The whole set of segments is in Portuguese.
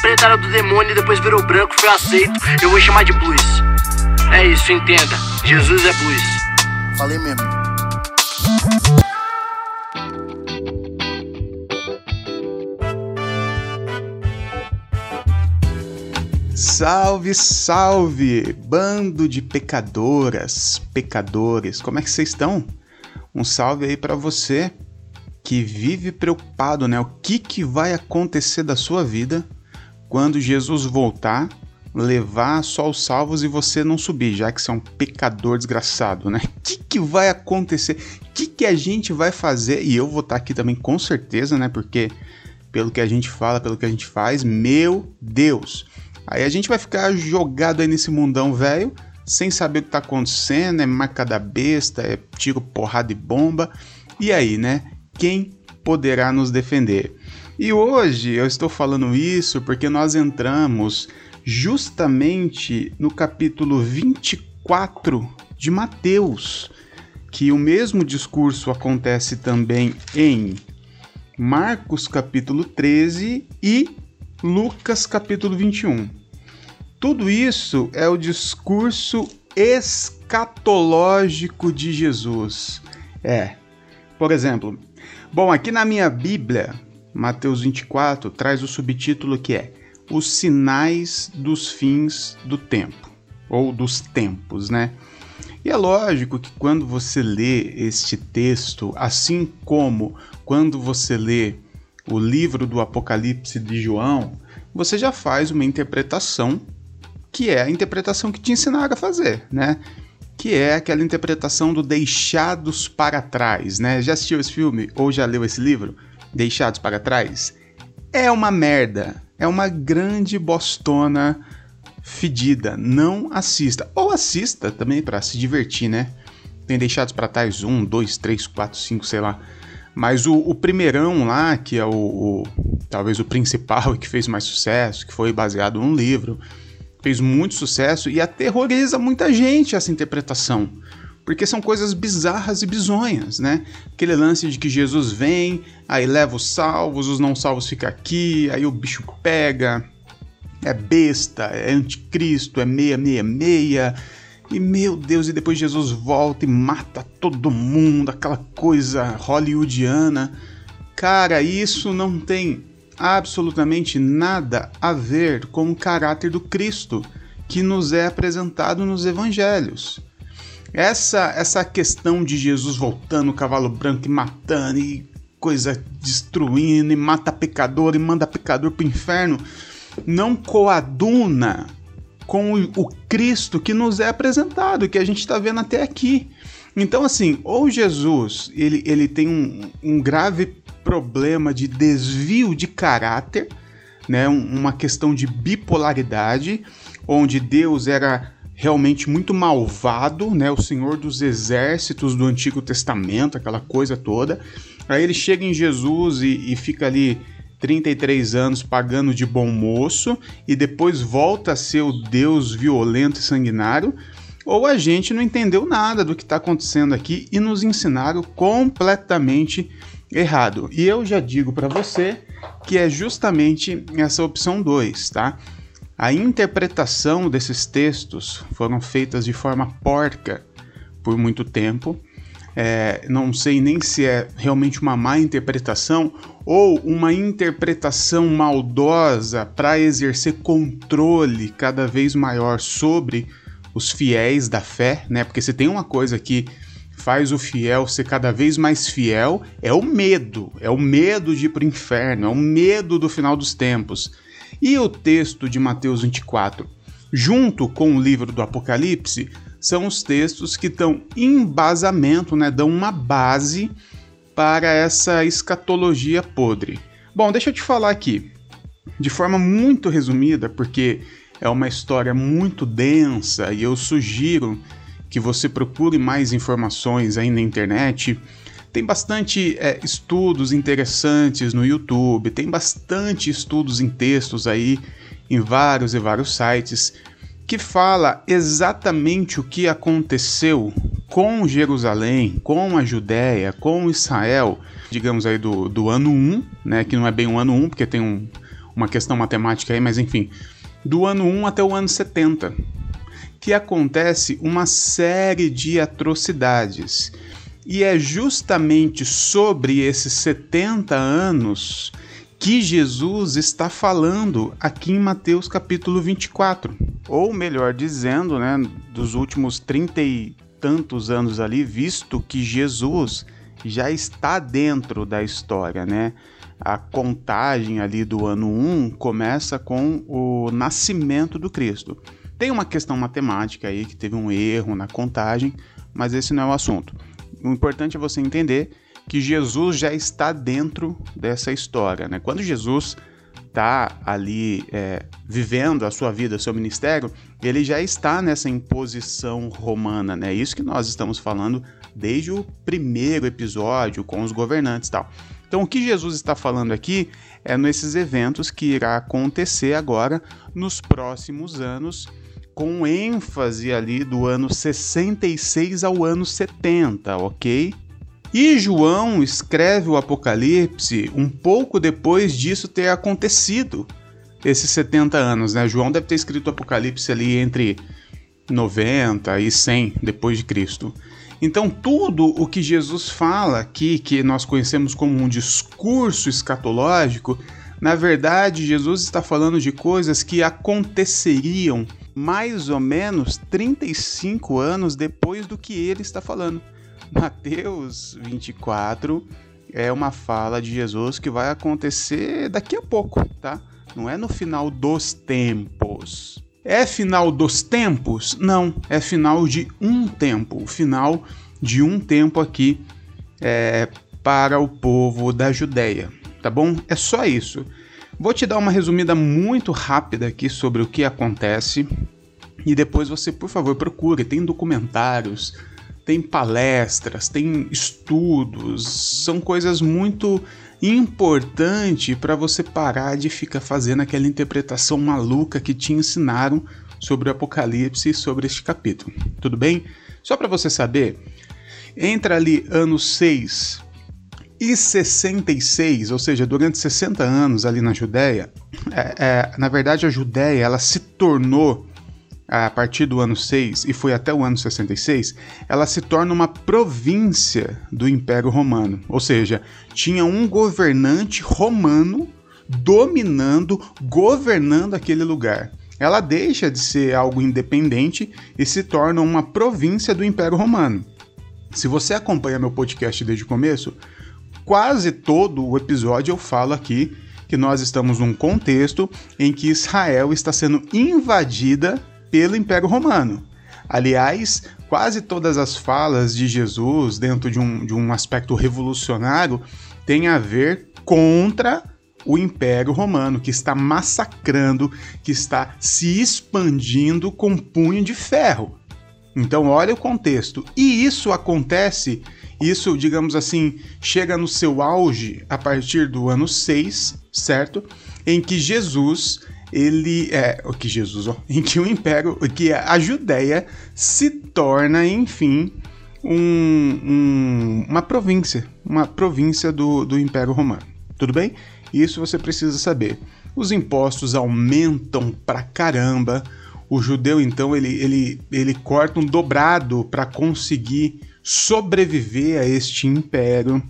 preta era do demônio e depois virou branco, foi aceito. Eu vou chamar de blues. É isso, entenda. Jesus é blues. Falei mesmo. Salve, salve, bando de pecadoras, pecadores. Como é que vocês estão? Um salve aí para você que vive preocupado, né? O que que vai acontecer da sua vida quando Jesus voltar, levar só os salvos e você não subir, já que você é um pecador desgraçado, né? O que que vai acontecer? O que que a gente vai fazer? E eu vou estar aqui também com certeza, né? Porque pelo que a gente fala, pelo que a gente faz, meu Deus. Aí a gente vai ficar jogado aí nesse mundão velho, sem saber o que tá acontecendo, é marca da besta, é tiro, porrada e bomba. E aí, né? Quem poderá nos defender? E hoje eu estou falando isso porque nós entramos justamente no capítulo 24 de Mateus, que o mesmo discurso acontece também em Marcos capítulo 13 e Lucas capítulo 21. Tudo isso é o discurso escatológico de Jesus. É. Por exemplo, bom, aqui na minha Bíblia, Mateus 24 traz o subtítulo que é Os sinais dos fins do tempo, ou dos tempos, né? E é lógico que quando você lê este texto, assim como quando você lê o livro do Apocalipse de João, você já faz uma interpretação que é a interpretação que te ensinaram a fazer, né? Que é aquela interpretação do deixados para trás, né? Já assistiu esse filme ou já leu esse livro? Deixados para trás? É uma merda, é uma grande bostona fedida. Não assista. Ou assista também para se divertir, né? Tem Deixados para Trás um, dois, três, quatro, cinco, sei lá. Mas o, o primeirão lá, que é o, o, talvez o principal e que fez mais sucesso, que foi baseado num livro, fez muito sucesso e aterroriza muita gente essa interpretação. Porque são coisas bizarras e bizonhas, né? Aquele lance de que Jesus vem, aí leva os salvos, os não salvos ficam aqui, aí o bicho pega, é besta, é anticristo, é meia, meia, meia. E meu Deus, e depois Jesus volta e mata todo mundo, aquela coisa hollywoodiana. Cara, isso não tem absolutamente nada a ver com o caráter do Cristo que nos é apresentado nos evangelhos. Essa essa questão de Jesus voltando o cavalo branco e matando e coisa destruindo e mata pecador e manda pecador para o inferno não coaduna com o Cristo que nos é apresentado, que a gente está vendo até aqui. Então, assim, ou Jesus ele, ele tem um, um grave problema de desvio de caráter, né, uma questão de bipolaridade, onde Deus era realmente muito malvado, né, o Senhor dos exércitos do Antigo Testamento, aquela coisa toda. Aí ele chega em Jesus e, e fica ali 33 anos pagando de bom moço e depois volta a ser o Deus violento e sanguinário, ou a gente não entendeu nada do que está acontecendo aqui e nos ensinaram completamente errado. E eu já digo para você que é justamente essa opção 2, tá? A interpretação desses textos foram feitas de forma porca por muito tempo é, não sei nem se é realmente uma má interpretação ou uma interpretação maldosa para exercer controle cada vez maior sobre os fiéis da fé, né? Porque se tem uma coisa que faz o fiel ser cada vez mais fiel, é o medo, é o medo de ir para o inferno, é o medo do final dos tempos. E o texto de Mateus 24, junto com o livro do Apocalipse, são os textos que dão embasamento, né, dão uma base para essa escatologia podre. Bom, deixa eu te falar aqui, de forma muito resumida, porque é uma história muito densa e eu sugiro que você procure mais informações aí na internet. Tem bastante é, estudos interessantes no YouTube, tem bastante estudos em textos aí em vários e vários sites que fala exatamente o que aconteceu com Jerusalém, com a Judéia, com Israel, digamos aí do, do ano 1, né, que não é bem o ano 1, porque tem um, uma questão matemática aí, mas enfim, do ano 1 até o ano 70, que acontece uma série de atrocidades. E é justamente sobre esses 70 anos que Jesus está falando aqui em Mateus capítulo 24. Ou melhor dizendo, né, dos últimos 30 e tantos anos ali, visto que Jesus já está dentro da história, né? A contagem ali do ano 1 começa com o nascimento do Cristo. Tem uma questão matemática aí que teve um erro na contagem, mas esse não é o assunto. O importante é você entender que Jesus já está dentro dessa história. Né? Quando Jesus está ali é, vivendo a sua vida, seu ministério, ele já está nessa imposição romana. É né? isso que nós estamos falando desde o primeiro episódio com os governantes tal. Então, o que Jesus está falando aqui é nesses eventos que irá acontecer agora nos próximos anos, com ênfase ali do ano 66 ao ano 70, ok? E João escreve o Apocalipse um pouco depois disso ter acontecido, esses 70 anos, né? João deve ter escrito o Apocalipse ali entre 90 e 100 depois de Cristo. Então, tudo o que Jesus fala aqui, que nós conhecemos como um discurso escatológico, na verdade, Jesus está falando de coisas que aconteceriam mais ou menos 35 anos depois do que ele está falando. Mateus 24 é uma fala de Jesus que vai acontecer daqui a pouco, tá? Não é no final dos tempos. É final dos tempos? Não, é final de um tempo. O final de um tempo aqui é, para o povo da Judéia, tá bom? É só isso. Vou te dar uma resumida muito rápida aqui sobre o que acontece e depois você, por favor, procure. Tem documentários, tem palestras, tem estudos, são coisas muito importantes para você parar de ficar fazendo aquela interpretação maluca que te ensinaram sobre o Apocalipse e sobre este capítulo. Tudo bem? Só para você saber, entre ali anos 6 e 66, ou seja, durante 60 anos ali na Judéia, é, é, na verdade a Judéia ela se tornou a partir do ano 6 e foi até o ano 66, ela se torna uma província do Império Romano. Ou seja, tinha um governante romano dominando, governando aquele lugar. Ela deixa de ser algo independente e se torna uma província do Império Romano. Se você acompanha meu podcast desde o começo, quase todo o episódio eu falo aqui que nós estamos num contexto em que Israel está sendo invadida pelo Império Romano. Aliás, quase todas as falas de Jesus, dentro de um, de um aspecto revolucionário, têm a ver contra o Império Romano, que está massacrando, que está se expandindo com punho de ferro. Então, olha o contexto. E isso acontece, isso, digamos assim, chega no seu auge a partir do ano 6, certo? Em que Jesus ele é o que Jesus, ó, em que o império, que a Judéia se torna, enfim, um, um, uma província, uma província do, do Império Romano. Tudo bem? Isso você precisa saber. Os impostos aumentam pra caramba. O judeu, então, ele, ele, ele corta um dobrado para conseguir sobreviver a este império.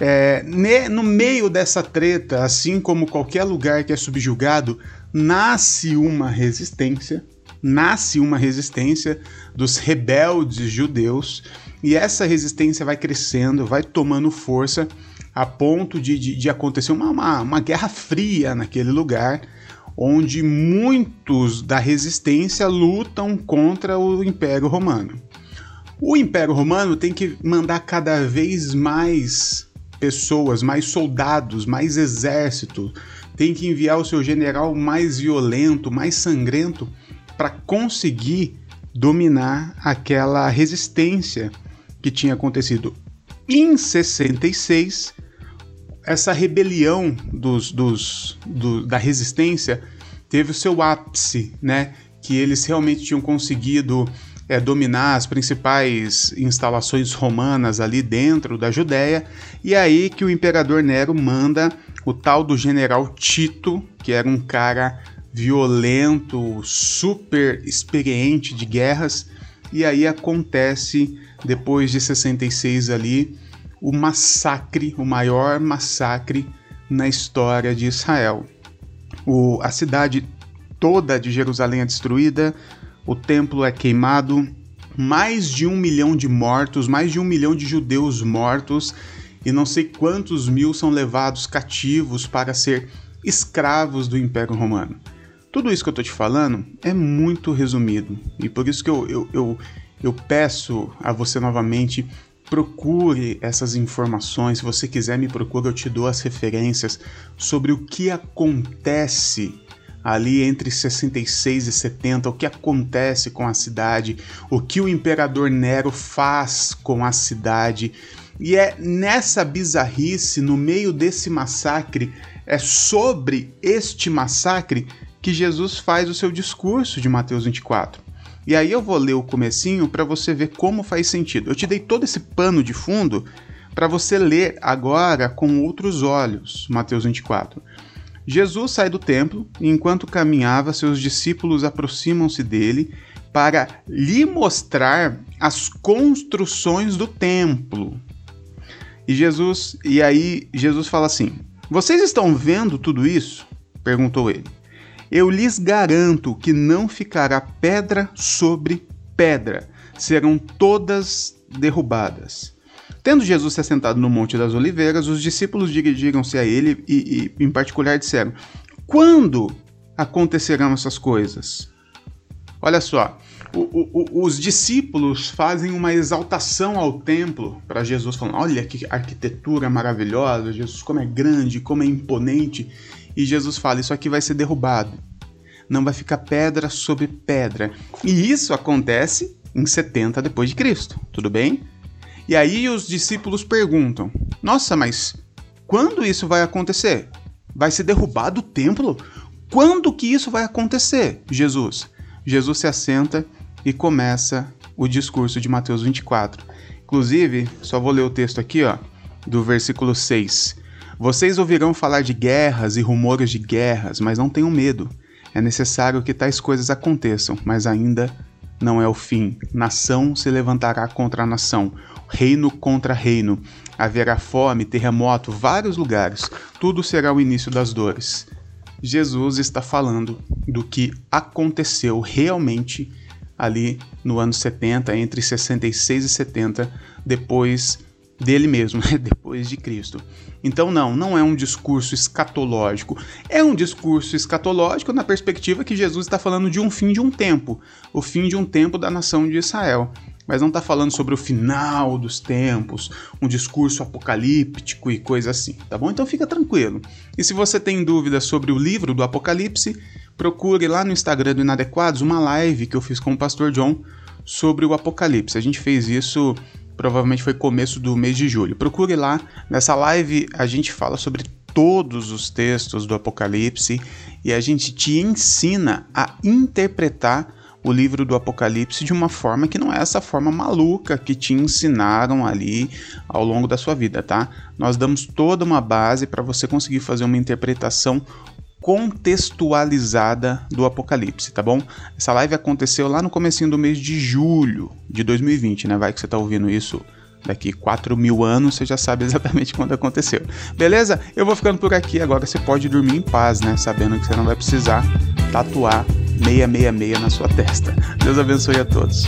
É, no meio dessa treta, assim como qualquer lugar que é subjugado, nasce uma resistência, nasce uma resistência dos rebeldes judeus, e essa resistência vai crescendo, vai tomando força, a ponto de, de, de acontecer uma, uma, uma guerra fria naquele lugar, onde muitos da resistência lutam contra o Império Romano. O Império Romano tem que mandar cada vez mais pessoas, mais soldados, mais exército, tem que enviar o seu general mais violento, mais sangrento, para conseguir dominar aquela resistência que tinha acontecido. Em 66, essa rebelião dos, dos, do, da resistência teve o seu ápice, né? Que eles realmente tinham conseguido é, dominar as principais instalações romanas ali dentro da Judéia, e aí que o imperador Nero manda o tal do general Tito, que era um cara violento, super experiente de guerras, e aí acontece depois de 66 ali o massacre, o maior massacre na história de Israel. O, a cidade toda de Jerusalém é destruída, o templo é queimado, mais de um milhão de mortos, mais de um milhão de judeus mortos, e não sei quantos mil são levados cativos para ser escravos do Império Romano. Tudo isso que eu estou te falando é muito resumido, e por isso que eu, eu, eu, eu peço a você novamente procure essas informações. Se você quiser, me procure, eu te dou as referências sobre o que acontece ali entre 66 e 70, o que acontece com a cidade, o que o imperador Nero faz com a cidade. E é nessa bizarrice, no meio desse massacre, é sobre este massacre que Jesus faz o seu discurso de Mateus 24. E aí eu vou ler o comecinho para você ver como faz sentido. Eu te dei todo esse pano de fundo para você ler agora com outros olhos, Mateus 24. Jesus sai do templo e, enquanto caminhava, seus discípulos aproximam-se dele para lhe mostrar as construções do templo. E Jesus, e aí Jesus fala assim: Vocês estão vendo tudo isso? perguntou ele. Eu lhes garanto que não ficará pedra sobre pedra, serão todas derrubadas. Tendo Jesus se assentado no Monte das Oliveiras, os discípulos dirigiram-se a ele e, e, em particular, disseram: Quando acontecerão essas coisas? Olha só, o, o, os discípulos fazem uma exaltação ao templo para Jesus, falando: Olha que arquitetura maravilhosa, Jesus, como é grande, como é imponente. E Jesus fala: Isso aqui vai ser derrubado. Não vai ficar pedra sobre pedra. E isso acontece em 70 depois de Cristo, tudo bem? E aí os discípulos perguntam: Nossa, mas quando isso vai acontecer? Vai ser derrubado o templo? Quando que isso vai acontecer, Jesus? Jesus se assenta e começa o discurso de Mateus 24. Inclusive, só vou ler o texto aqui, ó, do versículo 6. Vocês ouvirão falar de guerras e rumores de guerras, mas não tenham medo. É necessário que tais coisas aconteçam, mas ainda não é o fim. Nação se levantará contra nação, reino contra reino. Haverá fome, terremoto, vários lugares. Tudo será o início das dores. Jesus está falando do que aconteceu realmente ali no ano 70, entre 66 e 70, depois dele mesmo, né? depois de Cristo. Então, não, não é um discurso escatológico. É um discurso escatológico na perspectiva que Jesus está falando de um fim de um tempo o fim de um tempo da nação de Israel. Mas não está falando sobre o final dos tempos, um discurso apocalíptico e coisa assim, tá bom? Então fica tranquilo. E se você tem dúvidas sobre o livro do Apocalipse, procure lá no Instagram do Inadequados uma live que eu fiz com o pastor John sobre o Apocalipse. A gente fez isso provavelmente foi começo do mês de julho. Procure lá. Nessa live a gente fala sobre todos os textos do Apocalipse e a gente te ensina a interpretar o livro do Apocalipse de uma forma que não é essa forma maluca que te ensinaram ali ao longo da sua vida, tá? Nós damos toda uma base para você conseguir fazer uma interpretação contextualizada do Apocalipse, tá bom? Essa live aconteceu lá no comecinho do mês de julho de 2020, né? Vai que você tá ouvindo isso daqui 4 mil anos, você já sabe exatamente quando aconteceu. Beleza? Eu vou ficando por aqui, agora você pode dormir em paz, né? Sabendo que você não vai precisar tatuar 666 na sua testa. Deus abençoe a todos.